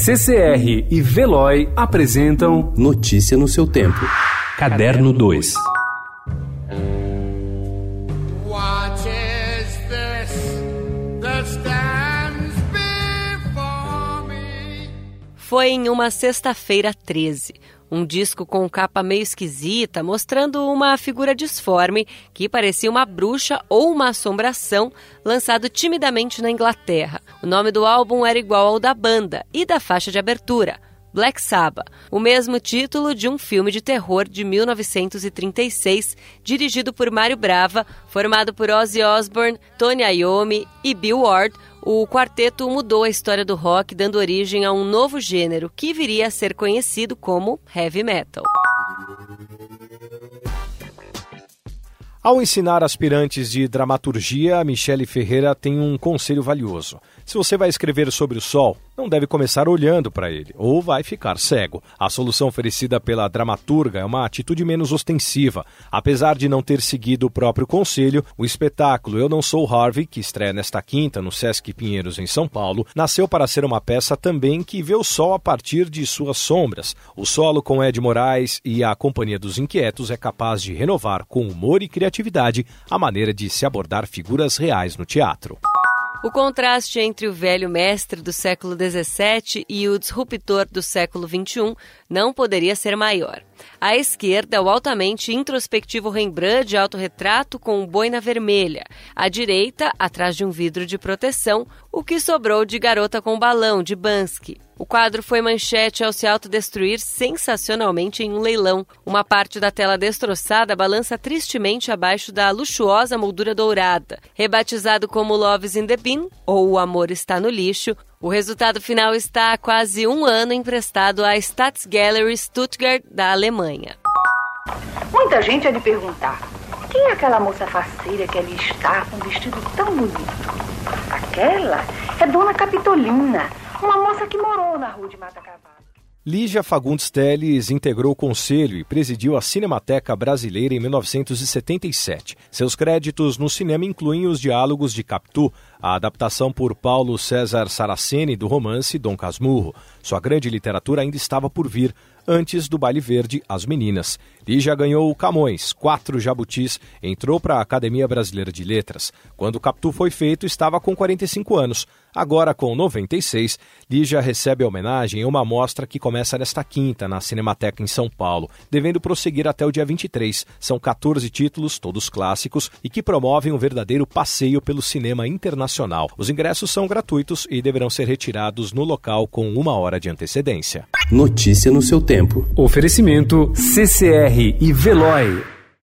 CCR e Veloy apresentam Notícia no seu tempo. Caderno 2. What is this that stands before me? Foi em uma sexta-feira 13. Um disco com capa meio esquisita, mostrando uma figura disforme que parecia uma bruxa ou uma assombração, lançado timidamente na Inglaterra. O nome do álbum era igual ao da banda e da faixa de abertura. Black Sabbath, o mesmo título de um filme de terror de 1936, dirigido por Mário Brava, formado por Ozzy Osbourne, Tony Iommi e Bill Ward, o quarteto mudou a história do rock, dando origem a um novo gênero que viria a ser conhecido como heavy metal. Ao ensinar aspirantes de dramaturgia, Michele Ferreira tem um conselho valioso. Se você vai escrever sobre o sol, não deve começar olhando para ele, ou vai ficar cego. A solução oferecida pela dramaturga é uma atitude menos ostensiva. Apesar de não ter seguido o próprio conselho, o espetáculo Eu Não Sou Harvey, que estreia nesta quinta no Sesc Pinheiros, em São Paulo, nasceu para ser uma peça também que vê o sol a partir de suas sombras. O solo com Ed Moraes e a Companhia dos Inquietos é capaz de renovar com humor e criatividade a maneira de se abordar figuras reais no teatro. O contraste entre o velho mestre do século XVII e o disruptor do século XXI não poderia ser maior. À esquerda, o altamente introspectivo Rembrandt de autorretrato com boina vermelha. À direita, atrás de um vidro de proteção, o que sobrou de Garota com Balão, de Bansky. O quadro foi manchete ao se autodestruir sensacionalmente em um leilão. Uma parte da tela destroçada balança tristemente abaixo da luxuosa moldura dourada. Rebatizado como Love's in the Bin, ou O Amor Está no Lixo, o resultado final está há quase um ano emprestado à Staatsgalerie Stuttgart da Alemanha. Muita gente há de perguntar: quem é aquela moça faceira que ali está com um vestido tão bonito? Aquela é Dona Capitolina, uma moça que morou na rua de Mata Cavalo. Lígia Fagundes Teles integrou o conselho e presidiu a Cinemateca Brasileira em 1977. Seus créditos no cinema incluem os diálogos de Capitu, a adaptação por Paulo César Saraceni do romance Dom Casmurro. Sua grande literatura ainda estava por vir, antes do Baile Verde As Meninas. Lígia ganhou o Camões, quatro jabutis, entrou para a Academia Brasileira de Letras. Quando o Capitu foi feito, estava com 45 anos. Agora, com 96, Lígia recebe a homenagem em uma mostra que começa nesta quinta, na Cinemateca em São Paulo, devendo prosseguir até o dia 23. São 14 títulos, todos clássicos, e que promovem um verdadeiro passeio pelo cinema internacional. Os ingressos são gratuitos e deverão ser retirados no local com uma hora de antecedência. Notícia no seu tempo. Oferecimento CCR e Veloy.